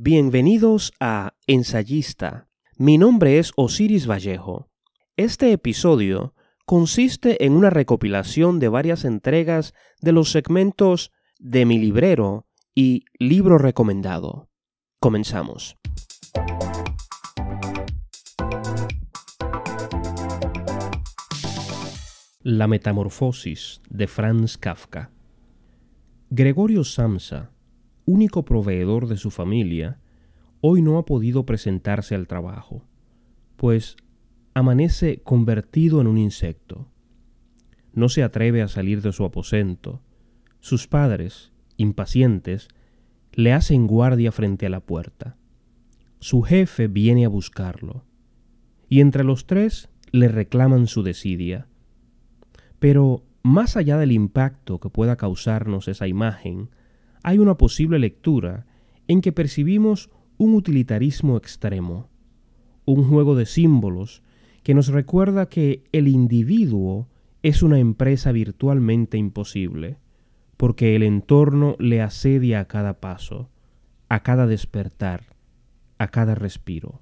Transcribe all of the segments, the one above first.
Bienvenidos a Ensayista. Mi nombre es Osiris Vallejo. Este episodio consiste en una recopilación de varias entregas de los segmentos de mi librero y libro recomendado. Comenzamos. La Metamorfosis de Franz Kafka. Gregorio Samsa único proveedor de su familia, hoy no ha podido presentarse al trabajo, pues amanece convertido en un insecto. No se atreve a salir de su aposento. Sus padres, impacientes, le hacen guardia frente a la puerta. Su jefe viene a buscarlo, y entre los tres le reclaman su desidia. Pero más allá del impacto que pueda causarnos esa imagen, hay una posible lectura en que percibimos un utilitarismo extremo, un juego de símbolos que nos recuerda que el individuo es una empresa virtualmente imposible, porque el entorno le asedia a cada paso, a cada despertar, a cada respiro.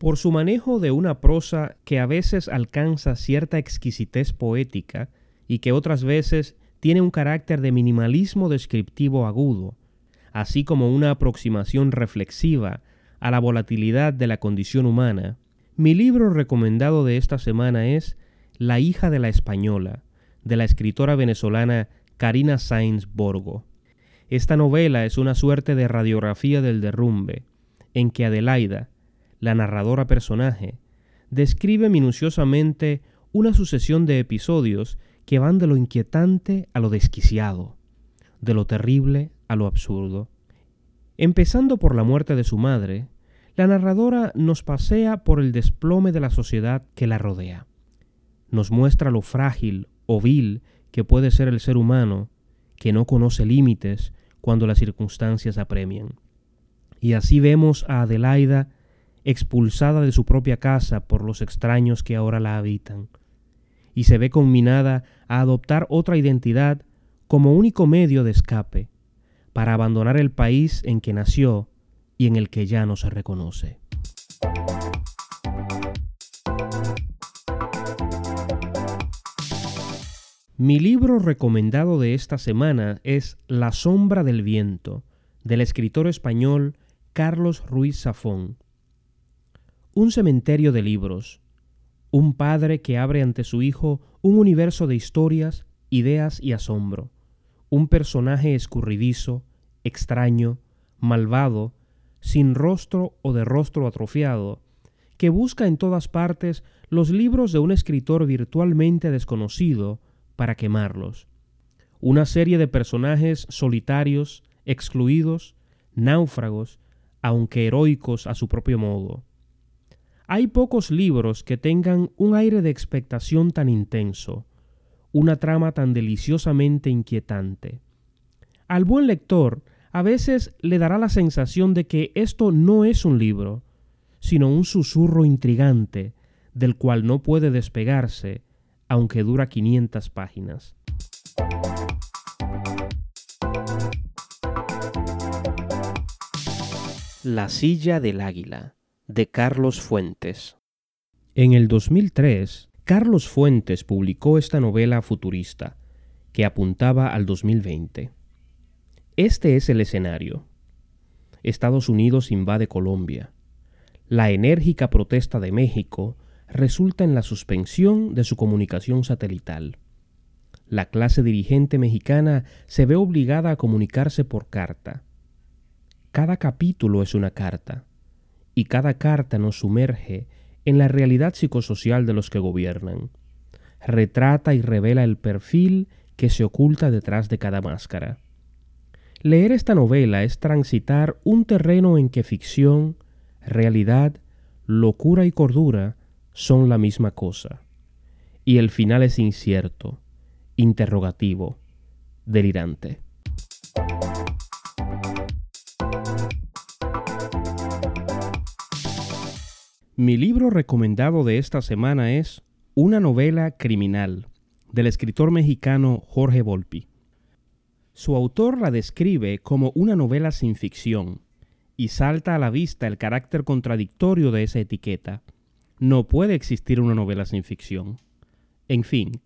Por su manejo de una prosa que a veces alcanza cierta exquisitez poética y que otras veces tiene un carácter de minimalismo descriptivo agudo, así como una aproximación reflexiva a la volatilidad de la condición humana, mi libro recomendado de esta semana es La hija de la española, de la escritora venezolana Karina Sainz Borgo. Esta novela es una suerte de radiografía del derrumbe, en que Adelaida, la narradora personaje, describe minuciosamente una sucesión de episodios que van de lo inquietante a lo desquiciado, de lo terrible a lo absurdo. Empezando por la muerte de su madre, la narradora nos pasea por el desplome de la sociedad que la rodea. Nos muestra lo frágil o vil que puede ser el ser humano, que no conoce límites cuando las circunstancias apremian. Y así vemos a Adelaida expulsada de su propia casa por los extraños que ahora la habitan, y se ve conminada a adoptar otra identidad como único medio de escape, para abandonar el país en que nació y en el que ya no se reconoce. Mi libro recomendado de esta semana es La sombra del viento, del escritor español Carlos Ruiz Zafón un cementerio de libros, un padre que abre ante su hijo un universo de historias, ideas y asombro, un personaje escurridizo, extraño, malvado, sin rostro o de rostro atrofiado, que busca en todas partes los libros de un escritor virtualmente desconocido para quemarlos. Una serie de personajes solitarios, excluidos, náufragos, aunque heroicos a su propio modo. Hay pocos libros que tengan un aire de expectación tan intenso, una trama tan deliciosamente inquietante. Al buen lector a veces le dará la sensación de que esto no es un libro, sino un susurro intrigante del cual no puede despegarse, aunque dura 500 páginas. La silla del águila de Carlos Fuentes. En el 2003, Carlos Fuentes publicó esta novela futurista, que apuntaba al 2020. Este es el escenario. Estados Unidos invade Colombia. La enérgica protesta de México resulta en la suspensión de su comunicación satelital. La clase dirigente mexicana se ve obligada a comunicarse por carta. Cada capítulo es una carta y cada carta nos sumerge en la realidad psicosocial de los que gobiernan. Retrata y revela el perfil que se oculta detrás de cada máscara. Leer esta novela es transitar un terreno en que ficción, realidad, locura y cordura son la misma cosa. Y el final es incierto, interrogativo, delirante. Mi libro recomendado de esta semana es Una novela criminal, del escritor mexicano Jorge Volpi. Su autor la describe como una novela sin ficción, y salta a la vista el carácter contradictorio de esa etiqueta. No puede existir una novela sin ficción. En fin,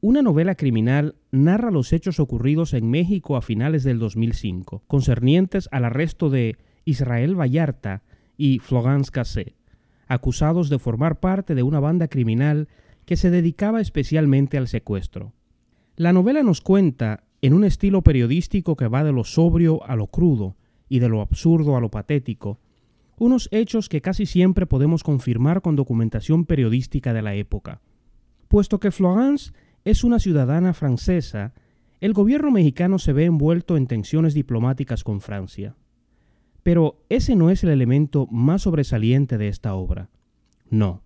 una novela criminal narra los hechos ocurridos en México a finales del 2005, concernientes al arresto de Israel Vallarta y Florence Cassé, acusados de formar parte de una banda criminal que se dedicaba especialmente al secuestro. La novela nos cuenta, en un estilo periodístico que va de lo sobrio a lo crudo y de lo absurdo a lo patético, unos hechos que casi siempre podemos confirmar con documentación periodística de la época. Puesto que Florence es una ciudadana francesa, el gobierno mexicano se ve envuelto en tensiones diplomáticas con Francia. Pero ese no es el elemento más sobresaliente de esta obra. No.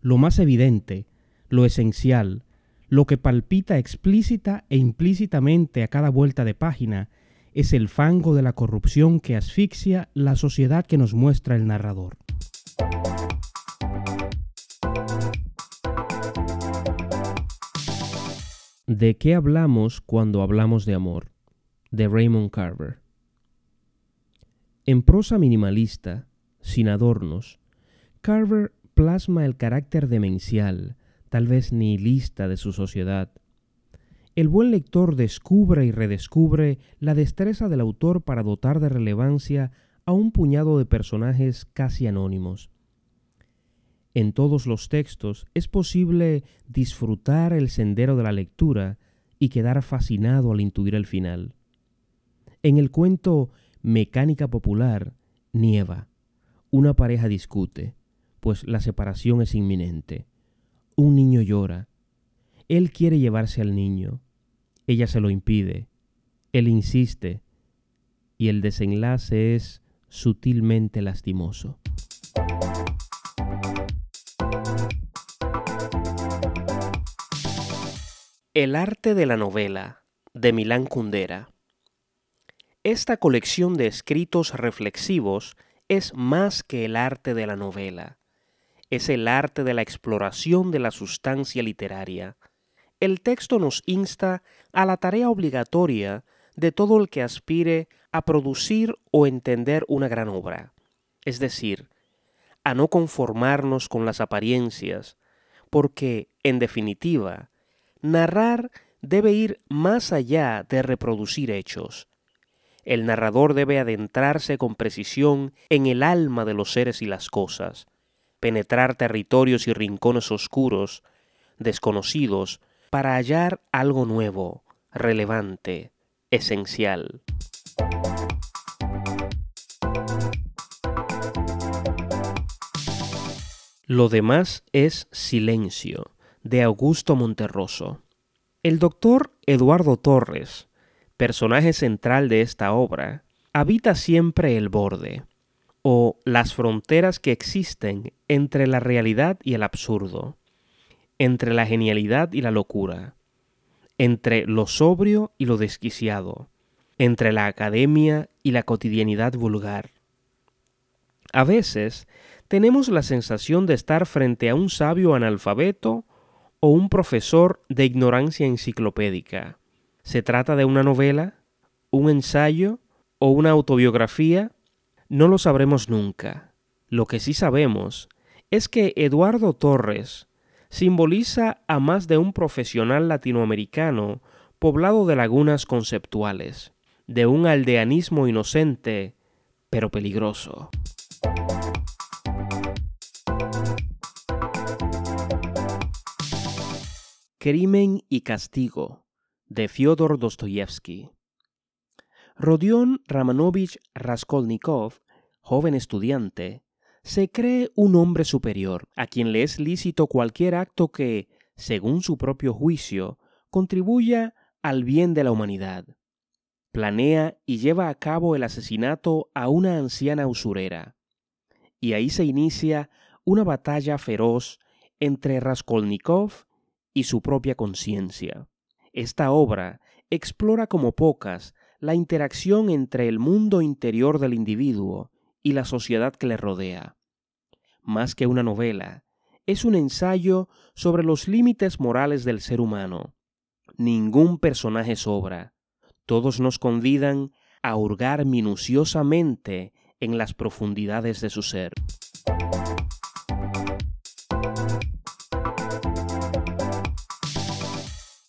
Lo más evidente, lo esencial, lo que palpita explícita e implícitamente a cada vuelta de página, es el fango de la corrupción que asfixia la sociedad que nos muestra el narrador. ¿De qué hablamos cuando hablamos de amor? de Raymond Carver. En prosa minimalista, sin adornos, Carver plasma el carácter demencial, tal vez nihilista de su sociedad. El buen lector descubre y redescubre la destreza del autor para dotar de relevancia a un puñado de personajes casi anónimos en todos los textos es posible disfrutar el sendero de la lectura y quedar fascinado al intuir el final. En el cuento Mecánica Popular, nieva. Una pareja discute, pues la separación es inminente. Un niño llora. Él quiere llevarse al niño. Ella se lo impide. Él insiste. Y el desenlace es sutilmente lastimoso. El arte de la novela de Milán Kundera. Esta colección de escritos reflexivos es más que el arte de la novela. Es el arte de la exploración de la sustancia literaria. El texto nos insta a la tarea obligatoria de todo el que aspire a producir o entender una gran obra, es decir, a no conformarnos con las apariencias, porque, en definitiva, narrar debe ir más allá de reproducir hechos. El narrador debe adentrarse con precisión en el alma de los seres y las cosas, penetrar territorios y rincones oscuros, desconocidos, para hallar algo nuevo, relevante, esencial. Lo demás es silencio de Augusto Monterroso. El doctor Eduardo Torres, personaje central de esta obra, habita siempre el borde, o las fronteras que existen entre la realidad y el absurdo, entre la genialidad y la locura, entre lo sobrio y lo desquiciado, entre la academia y la cotidianidad vulgar. A veces tenemos la sensación de estar frente a un sabio analfabeto o un profesor de ignorancia enciclopédica. ¿Se trata de una novela, un ensayo o una autobiografía? No lo sabremos nunca. Lo que sí sabemos es que Eduardo Torres simboliza a más de un profesional latinoamericano poblado de lagunas conceptuales, de un aldeanismo inocente, pero peligroso. Crimen y Castigo de Fyodor Dostoyevsky. Rodion Ramanovich Raskolnikov, joven estudiante, se cree un hombre superior a quien le es lícito cualquier acto que, según su propio juicio, contribuya al bien de la humanidad. Planea y lleva a cabo el asesinato a una anciana usurera. Y ahí se inicia una batalla feroz entre Raskolnikov y su propia conciencia. Esta obra explora como pocas la interacción entre el mundo interior del individuo y la sociedad que le rodea. Más que una novela, es un ensayo sobre los límites morales del ser humano, ningún personaje sobra. Todos nos convidan a hurgar minuciosamente en las profundidades de su ser.